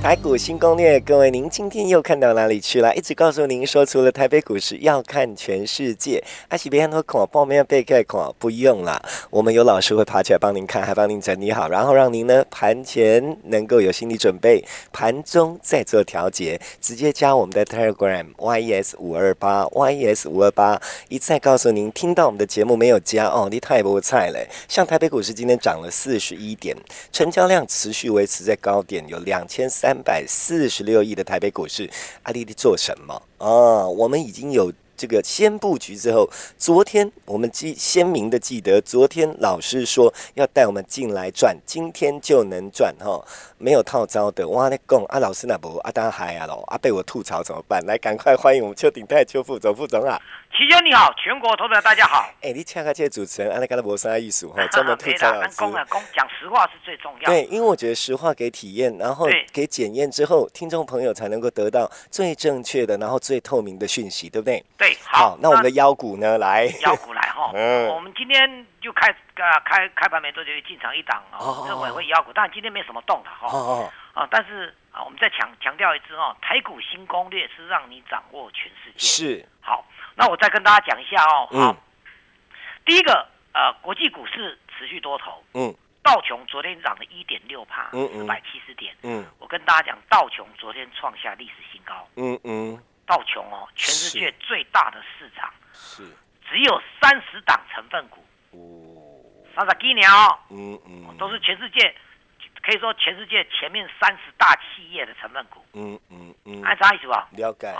台股新攻略，各位，您今天又看到哪里去了？一直告诉您说，除了台北股市，要看全世界。阿喜别看看，报名被盖看，不用啦。我们有老师会爬起来帮您看，还帮您整理好，然后让您呢盘前能够有心理准备，盘中再做调节。直接加我们的 Telegram YES 五二八 YES 五二八，一再告诉您，听到我们的节目没有加哦，你太不菜了。像台北股市今天涨了四十一点，成交量持续维持在高点，有两千三。三百四十六亿的台北股市，阿丽丽做什么啊？我们已经有这个先布局之后，昨天我们记鲜明的记得，昨天老师说要带我们进来赚，今天就能赚哈。没有套招的，哇！那讲啊，老师那不啊，当嗨啊喽！啊，被我吐槽怎么办？来，赶快欢迎我们邱鼎泰邱副总副总啊！齐兄你好，全国投资者大家好。哎，你恰恰这主持人，安利加拉博沙艺术哈，专门吐槽老师。公啊公，讲实话是最重要。对，因为我觉得实话给体验，然后给检验之后，听众朋友才能够得到最正确的，然后最透明的讯息，对不对？对，好。那我们的腰股呢？来，腰股来哈。嗯。我们今天就开。啊，开开盘没多久就进场一档哦，认为会腰股，但今天没什么动的哈。哦啊，但是啊，我们再强强调一次哦，台股新攻略是让你掌握全世界。是。好，那我再跟大家讲一下哦。嗯。第一个，呃，国际股市持续多头。嗯。道琼昨天涨了一点六帕，嗯四百七十点。嗯。我跟大家讲，道琼昨天创下历史新高。嗯嗯。道琼哦，全世界最大的市场。是。只有三十档成分股。哦。那十几年哦，嗯嗯，都是全世界，可以说全世界前面三十大企业的成分股，嗯嗯嗯，按啥意思吧？了解。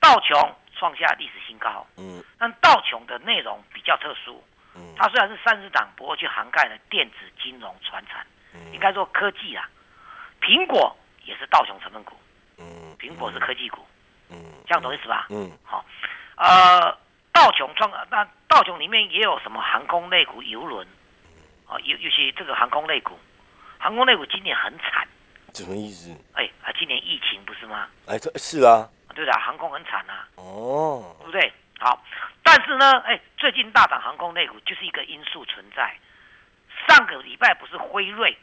道琼创下历史新高，嗯，但道琼的内容比较特殊，嗯，它虽然是三十档，不过却涵盖了电子、金融、船产，嗯。应该说科技啊。苹果也是道琼成分股，嗯，苹果是科技股，嗯，这样懂意思吧？嗯，好，呃，道琼创，那道琼里面也有什么航空类股、游轮。啊，尤尤其这个航空类股，航空类股今年很惨，什么意思？哎，啊，今年疫情不是吗？哎，这是啊，对的，航空很惨啊。哦，对不对？好，但是呢，哎，最近大涨航空类股就是一个因素存在。上个礼拜不是辉瑞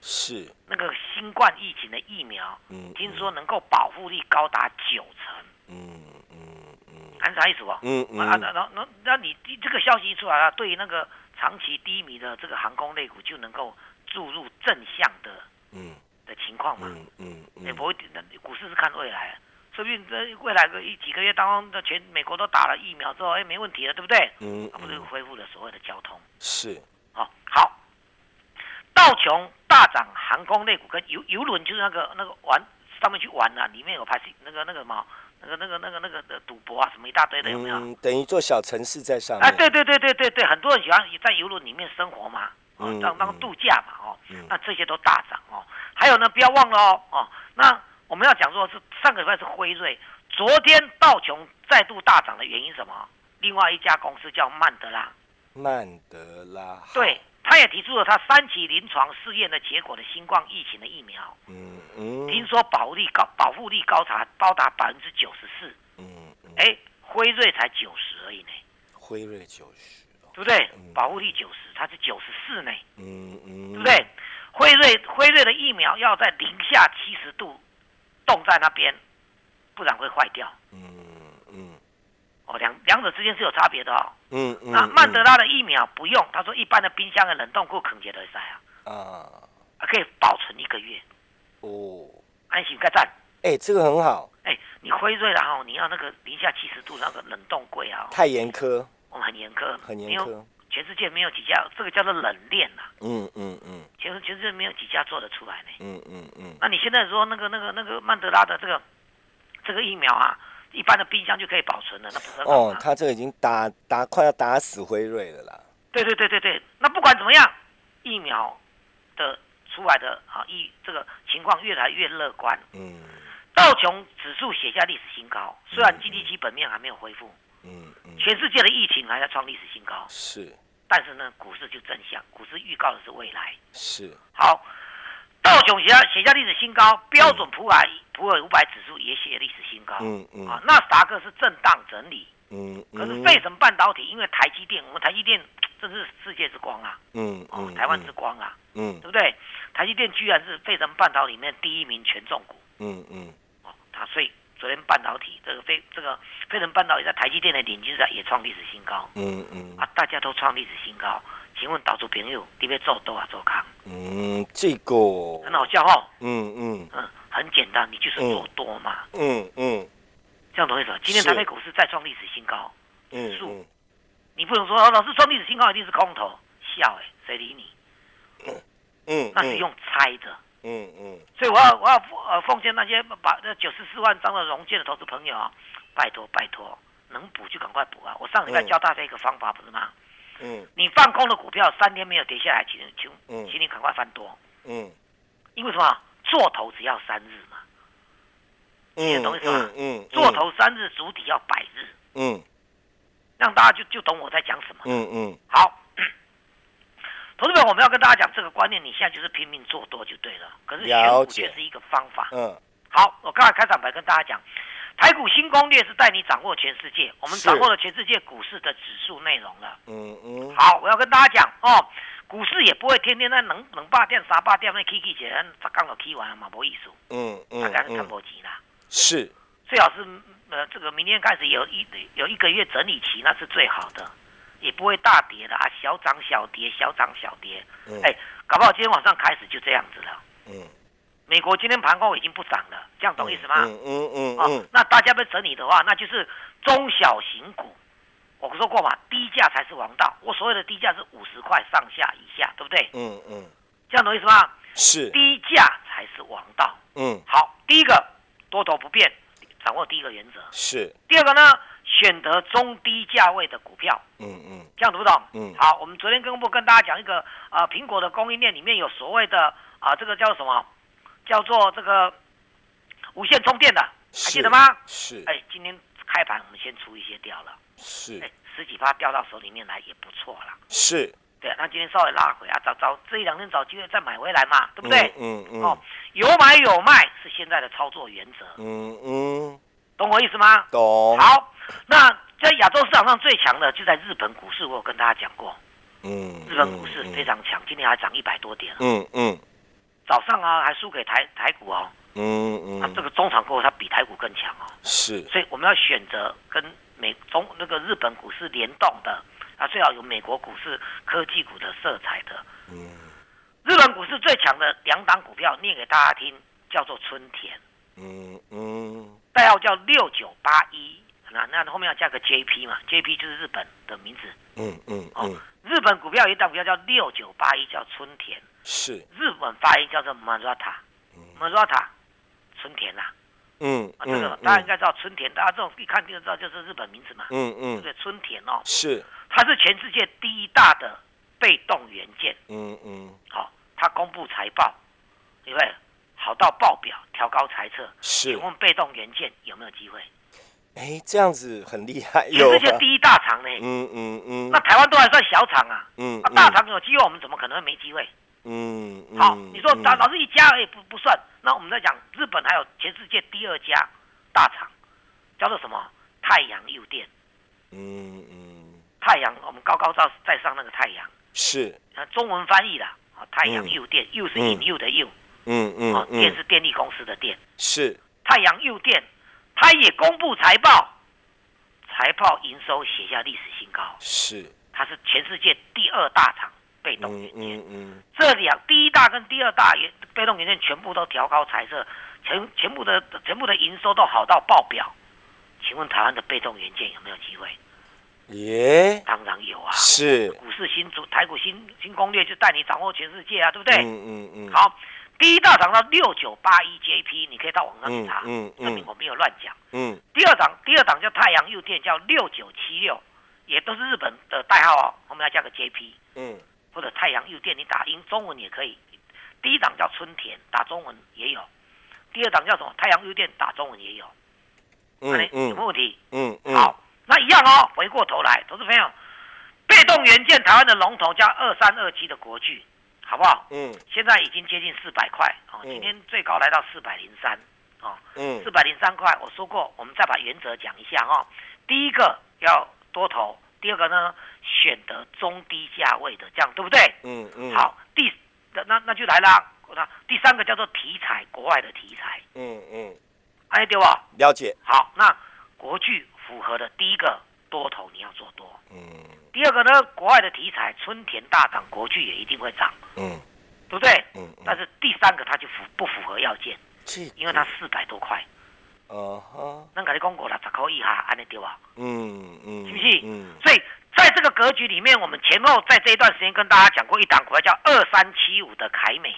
是那个新冠疫情的疫苗，嗯，听说能够保护力高达九成，嗯嗯嗯，按啥意思不？嗯嗯，啊，那那那那你这个消息一出来了，对于那个。长期低迷的这个航空类股就能够注入正向的，嗯，的情况嘛，嗯嗯，也不会，股市是看未来，说不定这未来个一几个月当中的全美国都打了疫苗之后，哎，没问题了，对不对？嗯，不是恢复了所谓的交通，是，好，好，道琼大涨，航空类股跟游游轮就是那个那个玩上面去玩啊，里面有拍那个那个什么。那个、那个、那个、那个的赌博啊，什么一大堆的，有没有？等于做小城市在上面。啊，对对对对对对，很多人喜欢在游轮里面生活嘛，哦，当当度假嘛，哦，那这些都大涨哦。还有呢，不要忘了哦，哦，那我们要讲说是上个礼拜是辉瑞，昨天道琼再度大涨的原因什么？另外一家公司叫曼德拉。曼德拉。对。他也提出了他三期临床试验的结果的新冠疫情的疫苗，嗯嗯，听说保护力高，保护力高达高达百分之九十四，嗯嗯，哎，辉瑞才九十而已呢，辉瑞九十，对不对？保护力九十，它是九十四呢，嗯嗯，对不对？辉瑞辉瑞的疫苗要在零下七十度冻在那边，不然会坏掉，嗯嗯。哦，两两者之间是有差别的哦。嗯嗯。那曼德拉的疫苗不用，他说一般的冰箱的冷冻库肯定得塞啊。啊。可以保存一个月。哦。安心该赞。哎，这个很好。哎，你辉瑞然后你要那个零下七十度那个冷冻柜啊。太严苛。我们很严苛。很严苛。全世界没有几家，这个叫做冷链呐。嗯嗯嗯。全全世界没有几家做得出来呢。嗯嗯嗯。那你现在说那个那个那个曼德拉的这个这个疫苗啊？一般的冰箱就可以保存了，那不是哦，他这个已经打打快要打死辉瑞了啦。对对对对对，那不管怎么样，疫苗的出来的啊，疫这个情况越来越乐观。嗯。道琼指数写下历史新高，虽然 G D P 本面还没有恢复。嗯嗯。全世界的疫情还在创历史新高。是。但是呢，股市就正向，股市预告的是未来。是。好，道琼写下写下历史新高，标准普尔普尔五百指数也写历史新高。嗯嗯。啊，纳斯达克是震荡整理。嗯嗯。可是费城半导体因为台积电，我们台积电真是世界之光啊。嗯哦，台湾之光啊。嗯。对不对？台积电居然是费城半导体里面第一名权重股。嗯嗯。哦，它所以。昨天半导体这个非这个飞腾半导体在台积电的领军上也创历史新高。嗯嗯啊，大家都创历史新高，请问岛主朋友，你要做多啊做康？嗯，这个很好笑哦。嗯嗯嗯，很简单，你就是做多嘛。嗯嗯，这样懂意思？今天台北股市再创历史新高，指数，你不能说老师创历史新高一定是空头，笑哎，谁理你？嗯嗯，那是用猜的。嗯嗯，所以我要我要呃奉劝那些把那九十四万张的融券的投资朋友啊，拜托拜托，能补就赶快补啊！我上礼拜教大家一个方法，不是吗？嗯，你放空的股票三天没有跌下来，请请请你赶快翻多。嗯，因为什么？做头只要三日嘛。嗯，懂意思吗？嗯，做头三日，主体要百日。嗯，让大家就就懂我在讲什么。嗯嗯，好。投资者，我们要跟大家讲这个观念，你现在就是拼命做多就对了。可是选股却是一个方法。嗯。好，我刚才开场白跟大家讲，台股新攻略是带你掌握全世界，我们掌握了全世界股市的指数内容了。嗯嗯。好，我要跟大家讲哦，股市也不会天天在能能霸店啥霸店那 K K 起来，才刚好 K 完嘛，没意思。嗯嗯。大家是看不急啦。是。最好是呃，这个明天开始有一有一个月整理期，那是最好的。也不会大跌的啊，小涨小跌，小涨小跌。哎，搞不好今天晚上开始就这样子了。嗯，美国今天盘后已经不涨了，这样懂意思吗？嗯嗯嗯。哦，那大家被整理的话，那就是中小型股。我说过嘛，低价才是王道。我所谓的低价是五十块上下以下，对不对？嗯嗯。这样懂意思吗？是。低价才是王道。嗯。好，第一个多头不变，掌握第一个原则。是。第二个呢？选择中低价位的股票，嗯嗯，这样懂不懂？嗯，好，我们昨天跟不跟大家讲一个啊，苹果的供应链里面有所谓的啊，这个叫什么？叫做这个无线充电的，还记得吗？是，哎，今天开盘我们先出一些掉了，是，哎，十几发掉到手里面来也不错了，是，对，那今天稍微拉回啊，找找这一两天找机会再买回来嘛，对不对？嗯嗯，哦，有买有卖是现在的操作原则，嗯嗯，懂我意思吗？懂，好。那在亚洲市场上最强的就在日本股市，我有跟大家讲过，嗯，日本股市非常强，今天还涨一百多点，嗯嗯，早上啊还输给台台股哦，嗯嗯，那这个中场过后它比台股更强哦，是，所以我们要选择跟美中那个日本股市联动的，啊最好有美国股市科技股的色彩的，嗯，日本股市最强的两档股票念给大家听，叫做春田，嗯嗯，代号叫六九八一。那那后面要加个 JP 嘛？JP 就是日本的名字。嗯嗯哦，日本股票有一档股票叫六九八一，叫春田。是。日本发音叫做 Marata，Marata，春田呐。嗯啊，这个大家应该知道春田，大家这种一看就知道就是日本名字嘛。嗯嗯。对，春田哦。是。它是全世界第一大的被动元件。嗯嗯。好，它公布财报，因为好到爆表，调高财测。是。请问被动元件有没有机会？哎，这样子很厉害，全世界第一大厂呢。嗯嗯嗯。那台湾都还算小厂啊。嗯。那大厂有机会，我们怎么可能会没机会？嗯。好，你说老老是一家而已不不算。那我们在讲日本还有全世界第二家大厂，叫做什么？太阳诱电。嗯嗯。太阳，我们高高照在上那个太阳。是。中文翻译的啊，太阳诱电，又是引诱的诱。嗯嗯。哦，电是电力公司的电。是。太阳诱电。他也公布财报，财报营收写下历史新高。是，它是全世界第二大厂被动元件。嗯嗯。这两第一大跟第二大元被动元件全部都调高彩色，全全部的全部的营收都好到爆表。请问台湾的被动元件有没有机会？耶，当然有啊。是。股市新主台股新新攻略就带你掌握全世界啊，对不对？嗯嗯嗯。好，第一大涨到六九八一 JP，你可以到网上去查，嗯证明我没有乱讲。嗯，第二档，第二档叫太阳诱电，叫六九七六，也都是日本的代号哦，我们要加个 JP。嗯，或者太阳诱电，你打英中文也可以。第一档叫春田，打中文也有；第二档叫什么？太阳诱电，打中文也有。嗯嗯，有没有问题？嗯嗯。好，那一样哦。回过头来，投资朋友，被动元件台湾的龙头叫二三二七的国巨。好不好？嗯，现在已经接近四百块哦，今天最高来到四百零三哦，嗯，四百零三块。我说过，我们再把原则讲一下哈。第一个要多头，第二个呢选择中低价位的，这样对不对？嗯嗯。好，第那那就来啦。那第三个叫做题材，国外的题材。嗯嗯。哎，对吧？了解。好，那国剧符合的第一个多头，你要做多。嗯。第二个呢，国外的题材，春田大涨，国巨也一定会涨，嗯，对不对？嗯。但是第三个它就符不符合要件？是，因为它四百多块。哦哈。那跟你讲过了，十块以下，安尼对吧？嗯嗯。是不是？嗯。所以在这个格局里面，我们前后在这一段时间跟大家讲过一档股票，叫二三七五的凯美。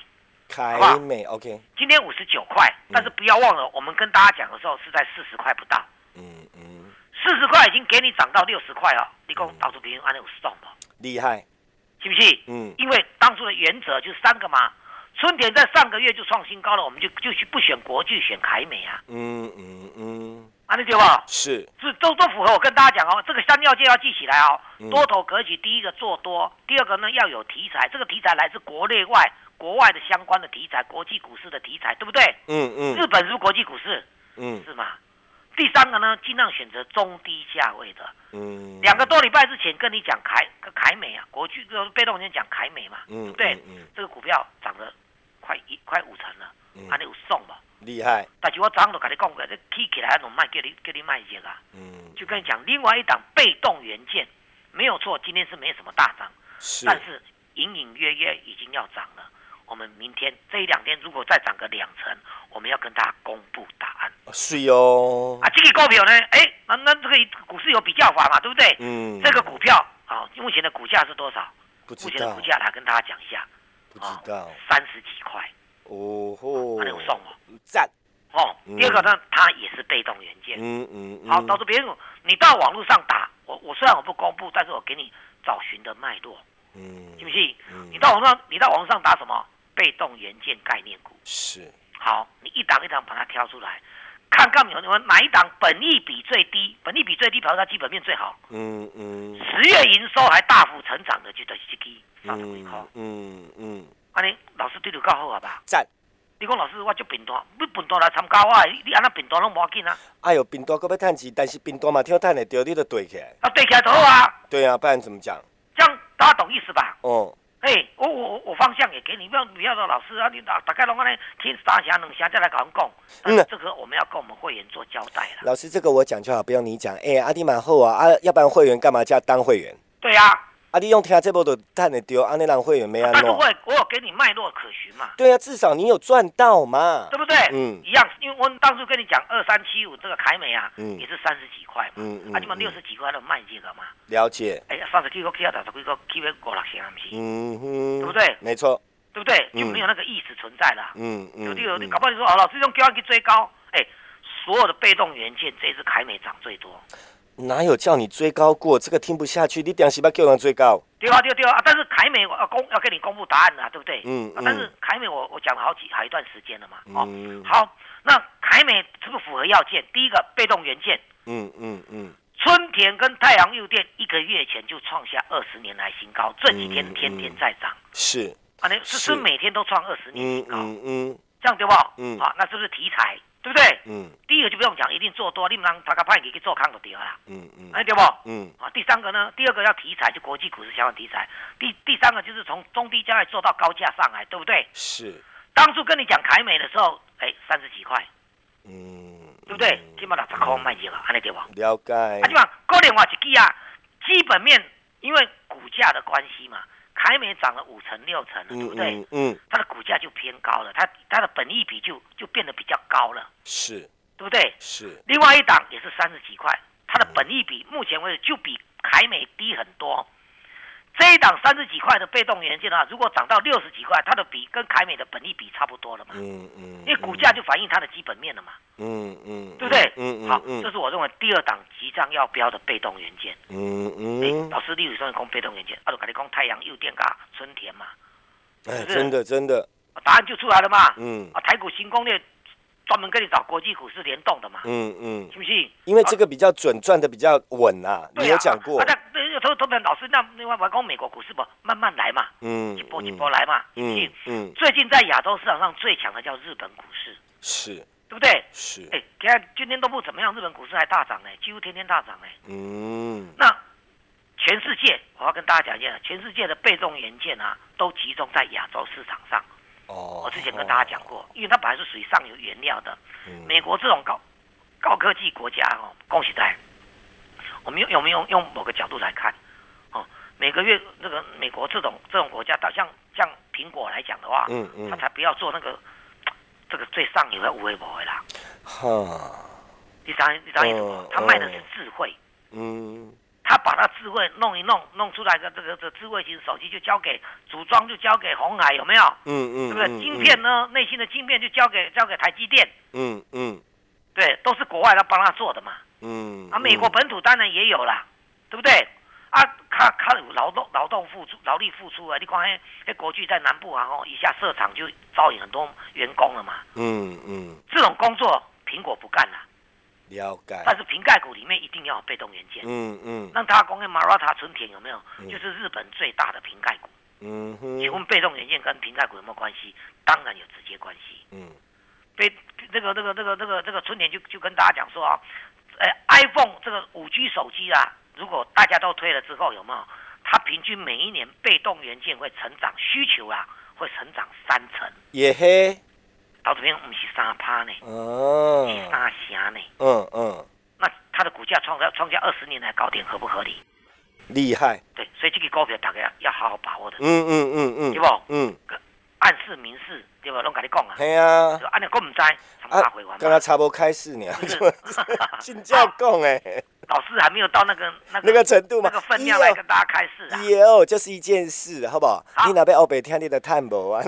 凯美，OK。今天五十九块，但是不要忘了，我们跟大家讲的时候是在四十块不到。嗯嗯。四十块已经给你涨到六十块了，你讲到处别人安利有送不？厉害，是不是？嗯，因为当初的原则就是三个嘛。春田在上个月就创新高了，我们就就去不选国巨，选凯美啊。嗯嗯嗯，安利对吧？是，是都都符合。我跟大家讲哦，这个三要件要记起来哦。多头格局，第一个做多，第二个呢要有题材，这个题材来自国内外、国外的相关的题材，国际股市的题材，对不对？嗯嗯。日本是不是国际股市？嗯，是吗？第三个呢，尽量选择中低价位的。嗯，两个多礼拜之前跟你讲凯凯美啊，国巨就是被动先讲凯美嘛，嗯，对，嗯，这个股票涨了快一快五成了，嗯，还有送吧，厉害。但是我早上都跟你讲过，这起起来那种卖给你给你卖一些啊，嗯，就跟你讲，另外一档被动元件没有错，今天是没什么大涨，是，但是隐隐约约已经要涨了。我们明天这一两天如果再涨个两成，我们要跟大家公布答案。是哟。啊，这个股票呢？哎，那那这个股市有比较法嘛，对不对？嗯。这个股票啊，目前的股价是多少？不知道。目前的股价来跟大家讲一下。不知道。三十几块。哦吼。那有送哦。赞。哦。第二个呢，它也是被动元件。嗯嗯。好，导致别人你到网络上打，我我虽然我不公布，但是我给你找寻的脉络。嗯。信不信？嗯。你到网上，你到网上打什么？被动元件概念股是好，你一档一档把它挑出来，看看有你们哪一档本益比最低，本益比最低，表示它基本面最好。嗯嗯。十月营收还大幅成长的，就得是这个上市股。嗯嗯。安尼老师对你够好啊吧？赞。你讲老师，我就平单，你平单来参加我，你安那平单拢无要紧啊？哎呦，平单搁要趁钱，但是平单嘛，听趁得着，你就对起来。啊，对起来就好啊。对啊，不然怎么讲？这样大家懂意思吧？哦。哎，我我我方向也给你，不要不要说老师啊，你打大概拢安尼听三下两下再来讲讲。嗯，这个我们要跟我们会员做交代了。老师，这个我讲就好，不用你讲。哎，阿弟蛮厚啊，啊，要不然会员干嘛叫当会员？对呀。阿弟用听这波都赚得丢，阿那让会员没安但是我我有给你脉络可循嘛。对啊，至少你有赚到嘛，对不对？嗯，一样，因为我当初跟你讲二三七五这个凯美啊，嗯，也是三十几块嘛，嗯嗯，啊，你们六十几块都卖这个嘛。了解。哎，三十几个 K 到十几个 K 要五六千，不是？嗯哼，对不对？没错，对不对？就没有那个意识存在了。嗯嗯，有的有的，搞不好你说哦，老师用 Q 二去追高，哎，所有的被动元件，这次凯美涨最多。哪有叫你追高过？这个听不下去。你点是不叫人追高？对啊，对啊对啊。但是凯美我要公要跟你公布答案了，对不对？嗯但是凯美我我讲了好几好一段时间了嘛。嗯。好，那凯美是不是符合要件？第一个被动元件。嗯嗯嗯。春田跟太阳诱电一个月前就创下二十年来新高，这几天天天在涨。是。啊，那是是每天都创二十年新高。嗯嗯。这样对不？嗯。啊，那是不是题材？对不对？嗯，第一个就不用讲，一定做多，你们让大家派给去做康就对了啦。嗯嗯，哎对不？嗯啊，第三个呢？第二个要题材，就国际股市相关题材。第第三个就是从中低价位做到高价上来，对不对？是。当初跟你讲凯美的时候，哎，三十几块。嗯，对不对？起码六十块卖去了，安尼对不？了解。啊，起码高点话一记啊，基本面因为股价的关系嘛。凯美涨了五成六成了，对不对？嗯，它的股价就偏高了，它它的本益比就就变得比较高了，是，对不对？是。另外一档也是三十几块，它的本益比目前为止就比凯美低很多。这一档三十几块的被动元件的话，如果涨到六十几块，它的比跟凯美的本利比差不多了嘛？嗯嗯。因为股价就反映它的基本面了嘛。嗯嗯。对不对？嗯嗯。好，这是我认为第二档即将要标的被动元件。嗯嗯。老师，例如说讲被动元件，阿鲁卡利空太阳、又电、噶春田嘛。哎，真的真的。答案就出来了嘛。嗯。啊，台股新攻略。专门跟你找国际股市联动的嘛，嗯嗯，信不信？因为这个比较准，赚的比较稳啊。你有讲过。那那投投资老师，那另外我讲美国股市不慢慢来嘛，嗯，一波一波来嘛，信不信？嗯。最近在亚洲市场上最强的叫日本股市，是，对不对？是。哎，看今天都不怎么样，日本股市还大涨呢，几乎天天大涨呢。嗯。那全世界，我要跟大家讲一下，全世界的被动元件啊，都集中在亚洲市场上。哦，我之前跟大家讲过，因为它本来是属于上游原料的。美国这种高高科技国家哦，恭喜在。我们用有没有用某个角度来看？哦，每个月那个美国这种这种国家，到像像苹果来讲的话，嗯嗯，他才不要做那个这个最上游的无微不微啦。哈，第三第三意思，他卖的是智慧。嗯。他把他智慧弄一弄，弄出来个这个这智慧型手机就交给组装，就交给红海，有没有？嗯嗯，对不对？晶片呢？内心的晶片就交给交给台积电。嗯嗯，对，都是国外来帮他做的嘛。嗯，啊，美国本土当然也有啦，对不对？啊，他他有劳动劳动付出劳力付出啊！你看，嘿，嘿，国巨在南部啊，哦，一下设厂就招引很多员工了嘛。嗯嗯，这种工作苹果不干了。了解，但是瓶盖股里面一定要有被动元件。嗯嗯，那他公的马拉塔纯田有没有？就是日本最大的瓶盖股。嗯哼，请问被动元件跟瓶盖股有没有关系？当然有直接关系。嗯，被这个这个这个这个这个春田就就跟大家讲说啊，呃，iPhone 这个五 G 手机啊，如果大家都推了之后，有没有？它平均每一年被动元件会成长需求啊，会成长三成。也嘿。到这边不是三趴呢，是三成呢。嗯嗯，那它的股价创下创下二十年来高点，合不合理？厉害。对，所以这个股票大家要好好把握的。嗯嗯嗯嗯，对不？嗯，暗示明示，对不？拢跟你讲啊。系啊。啊你讲唔知，啊，刚刚差不多开始呢，真正讲诶。老师还没有到那个那个那个程度嘛，那个分量来跟大家开示啊。有，就是一件事，好不好？你那边欧北听你的探博啊？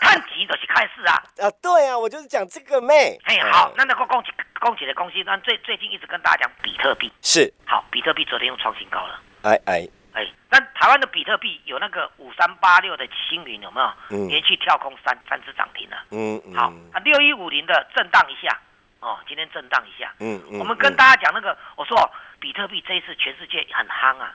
探级就是开示啊。啊，对啊，我就是讲这个妹。哎，好，那那个恭喜恭喜的恭喜，那最最近一直跟大家讲比特币。是。好，比特币昨天又创新高了。哎哎哎，但台湾的比特币有那个五三八六的星云有没有？嗯。连续跳空三三只涨停了。嗯嗯。好，啊六一五零的震荡一下。哦，今天震荡一下。嗯嗯。我们跟大家讲那个，我说比特币这一次全世界很夯啊，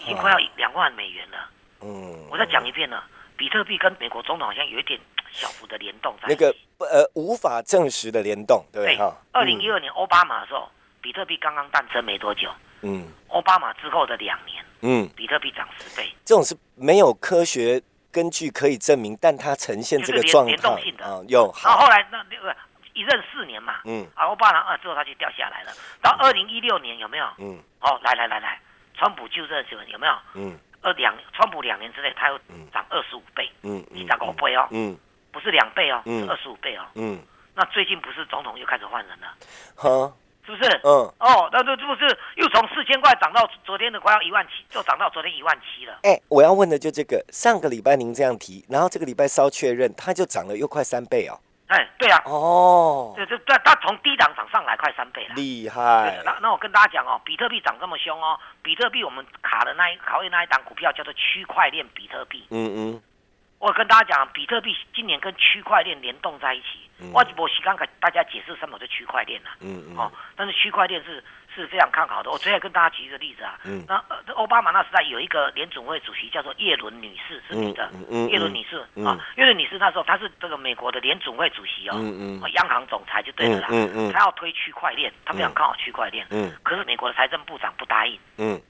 已经快要两万美元了。嗯。我再讲一遍呢，比特币跟美国总统好像有一点 小幅的联动。那个呃无法证实的联动，对不对？哈。二零一二年奥巴马的时候，比特币刚刚诞生没多久。嗯。奥巴马之后的两年，嗯，比特币涨十倍。这种是没有科学根据可以证明，但它呈现这个状态。联动性的啊，有。好，后来那那个。一任四年嘛，嗯，啊，奥巴马二之后他就掉下来了。到二零一六年有没有？嗯，哦，来来来来，川普就任时候有没有？嗯，二两川普两年之内他又涨二十五倍，嗯，你涨五倍哦，嗯，不是两倍哦，是二十五倍哦，嗯，那最近不是总统又开始换人了？哈，是不是？嗯，哦，那这这不是又从四千块涨到昨天的快要一万七，就涨到昨天一万七了。哎，我要问的就这个，上个礼拜您这样提，然后这个礼拜稍确认，它就涨了又快三倍哦。哎，对啊，哦，对对对，它从低档涨上来快三倍了，厉害。那那我跟大家讲哦，比特币涨这么凶哦，比特币我们卡的那一考验那一档股票叫做区块链比特币。嗯嗯，我跟大家讲，比特币今年跟区块链联动在一起，我我刚刚给大家解释什么是区块链呐。嗯嗯，哦，但是区块链是。是非常看好的。我昨天跟大家举一个例子啊，那呃，奥巴马那时代有一个联总会主席叫做叶伦女士，是女的，叶伦女士啊，叶伦女士那时候她是这个美国的联总会主席哦，央行总裁就对了啦，她要推区块链，她非常看好区块链，可是美国的财政部长不答应，嗯，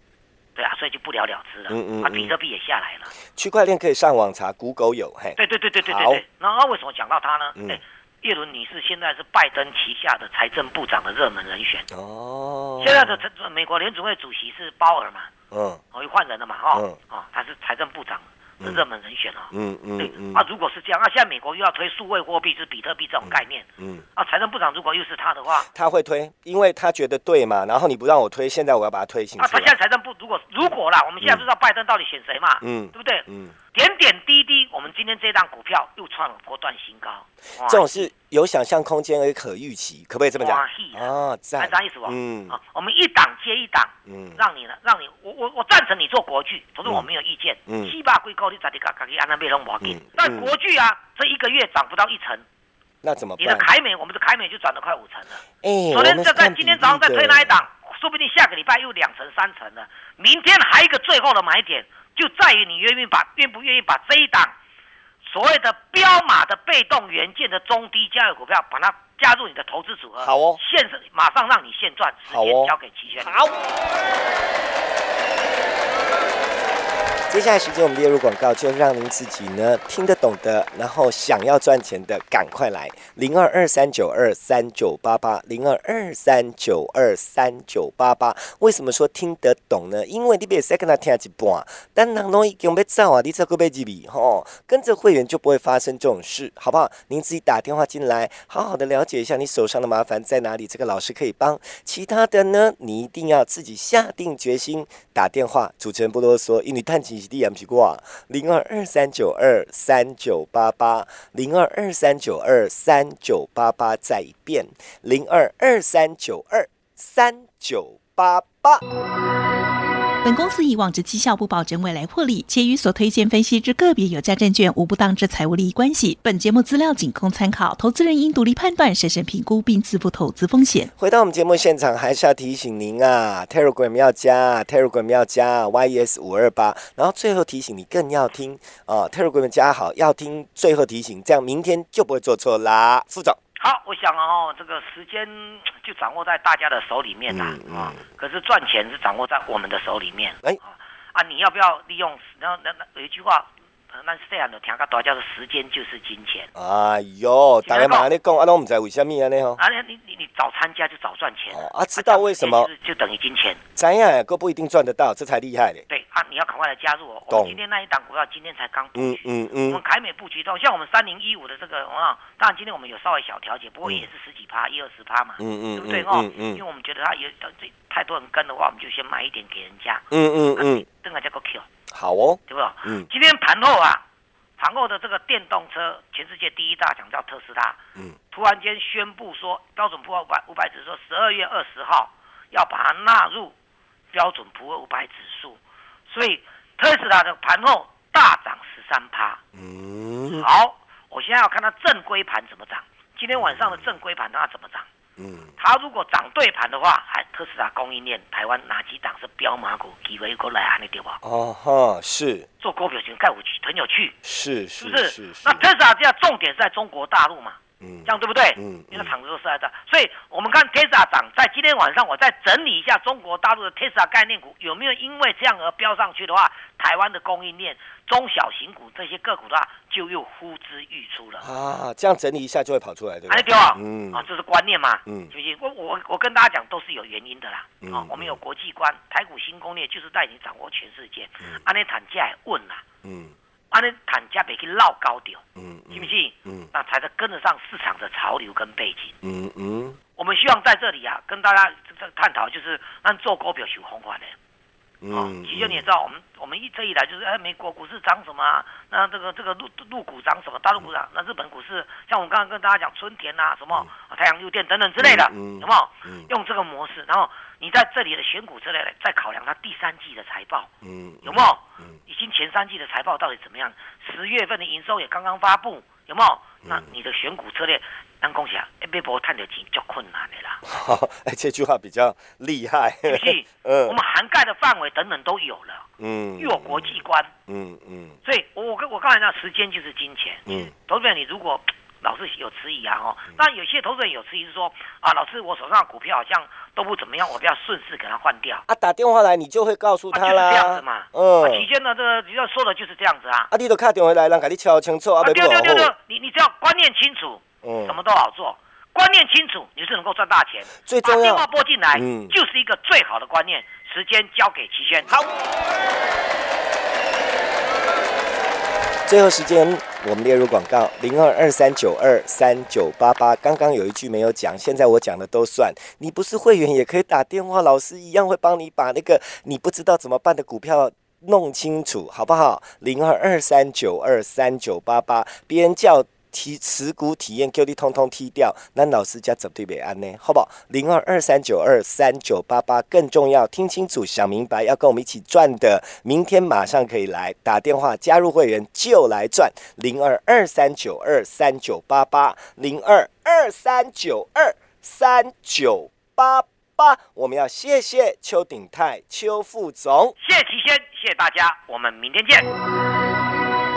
对啊，所以就不了了之了，嗯嗯啊，比特币也下来了。区块链可以上网查，Google 有，嘿，对对对对对对对，那为什么讲到它呢？哎。叶伦女士现在是拜登旗下的财政部长的热门人选哦。现在的美国联储会主席是鲍尔嘛？嗯，哦，又换人了嘛？哈，哦，他是财政部长的热门人选啊。嗯嗯嗯。啊，如果是这样，那现在美国又要推数位货币，是比特币这种概念。嗯。啊，财政部长如果又是他的话，他会推，因为他觉得对嘛。然后你不让我推，现在我要把它推行。啊，他现在财政部如果如果啦，我们现在不知道拜登到底选谁嘛？嗯，对不对？嗯。点点滴滴，我们今天这档股票又创了波段新高。这种是有想象空间而可预期，可不可以这么讲？啊，赞，啥意思不？嗯，啊，我们一档接一档，嗯，让你呢，让你，我我我赞成你做国剧，反正我没有意见。嗯，七八归高，你咋地搞？搞去安那边拢冇给。但国剧啊，这一个月涨不到一成，那怎么？你的凯美，我们的凯美就涨了快五成了。哎，昨天在在今天早上在推那一档，说不定下个礼拜又两成三成了。明天还一个最后的买点。就在于你愿意把愿不愿意把这一档所谓的标码的被动元件的中低价位股票，把它加入你的投资组合。好哦，现马上让你现赚，时间交给齐轩。好。接下来时间我们列入广告，就让您自己呢听得懂的，然后想要赚钱的，赶快来零二二三九二三九八八零二二三九二三九八八。为什么说听得懂呢？因为你别再跟他听一半，但人容易用被造啊，你这个被几笔吼，跟着会员就不会发生这种事，好不好？您自己打电话进来，好好的了解一下你手上的麻烦在哪里，这个老师可以帮。其他的呢，你一定要自己下定决心打电话。主持人不啰嗦，因为探亲。D M P 挂零二二三九二三九八八零二二三九二三九八八再一遍零二二三九二三九八八。本公司以往之绩效不保证未来获利，且与所推荐分析之个别有价证券无不当之财务利益关系。本节目资料仅供参考，投资人应独立判断、审慎评估并自负投资风险。回到我们节目现场，还是要提醒您啊，Telegram 要加，Telegram 要加，YES 五二八。然后最后提醒你，更要听啊，Telegram 加好，要听最后提醒，这样明天就不会做错啦。副总。好，我想哦，这个时间 就掌握在大家的手里面啦，啊，可是赚钱是掌握在我们的手里面。哎，啊，你要不要利用？然后那那有一句话。那是这样的，听个大叫做“时间就是金钱”。哎呦，大家嘛你讲，啊，拢唔知为什么安尼吼。啊，你你你早参加就早赚钱。啊，知道为什么？就等于金钱。怎样都不一定赚得到，这才厉害嘞。对啊，你要赶快来加入哦。我今天那一档股票今天才刚布局。嗯嗯嗯。我们凯美布局到，像我们三零一五的这个啊，当然今天我们有稍微小调节，不过也是十几趴，一二十趴嘛。嗯嗯。对不对哦？因为我们觉得它有这太多人跟的话，我们就先买一点给人家。嗯嗯嗯。等下叫个 Q。好哦。对不？嗯。今天盘后啊。盘后的这个电动车，全世界第一大奖叫特斯拉，嗯，突然间宣布说，标准普尔五百五百指数十二月二十号要把它纳入标准普尔五百指数，所以特斯拉的盘后大涨十三趴。嗯，好，我现在要看它正规盘怎么涨，今天晚上的正规盘它怎么涨？嗯，它如果涨对盘的话，还特斯拉供应链台湾哪几档是标马股，机会过来啊？你对吧？哦哈，是做股票型盖五区很有趣，是是不是？那特斯拉这样重点是在中国大陆嘛？嗯，这样对不对？嗯，因为厂子都是在这，所以我们看 Tesla 涨，在今天晚上我再整理一下中国大陆的 Tesla 概念股有没有因为这样而飙上去的话，台湾的供应链中小型股这些个股的话，就又呼之欲出了啊。这样整理一下就会跑出来，对吧？对啊，嗯，啊，这是观念嘛，嗯，行不行？我我我跟大家讲都是有原因的啦，啊，我们有国际观，台股新攻略就是带你掌握全世界，安内产价问啦，嗯。安尼谈价别去闹高调，嗯，信不信？嗯，那才能跟得上市场的潮流跟背景。嗯嗯，我们希望在这里啊，跟大家这探讨，就是按做股票求红环的。嗯，其实你也知道，我们我们一这一来就是，哎，美国股市涨什么？那这个这个陆陆股涨什么？大陆股涨？那日本股市，像我们刚刚跟大家讲春田啊，什么太阳六电等等之类的，有没有？用这个模式，然后你在这里的选股之类的，再考量它第三季的财报，嗯，有没有？已经前三季的财报到底怎么样？十月份的营收也刚刚发布，有没有？那你的选股策略？咱讲起来，一笔波探到钱就困难的啦。哎，这句话比较厉害。是不是？嗯。我们涵盖的范围等等都有了。嗯。又有国际观。嗯嗯。所以，我我跟我刚才那，时间就是金钱。嗯。投资人，你如果老是有迟疑啊，哦，那有些投资人有迟疑是说，啊，老师，我手上的股票好像都不怎么样，我不要顺势给他换掉。啊，打电话来，你就会告诉他啦。这样子嘛。嗯。期间呢，这个要说的就是这样子啊。啊，你都打电话来，人给你敲清楚啊，对对对对，你你只要观念清楚。什么都好做，观念清楚，你是能够赚大钱。最重要，把电话拨进来，嗯，就是一个最好的观念。时间交给齐轩。好。最后时间，我们列入广告零二二三九二三九八八。刚刚有一句没有讲，现在我讲的都算。你不是会员也可以打电话，老师一样会帮你把那个你不知道怎么办的股票弄清楚，好不好？零二二三九二三九八八，别人叫。提持股体验，叫你通通踢掉，那老师家绝对别安呢，好不好？零二二三九二三九八八，更重要，听清楚，想明白，要跟我们一起赚的，明天马上可以来打电话加入会员就来赚，零二二三九二三九八八，零二二三九二三九八八，我们要谢谢邱鼎泰邱副总，谢谢齐先，谢谢大家，我们明天见。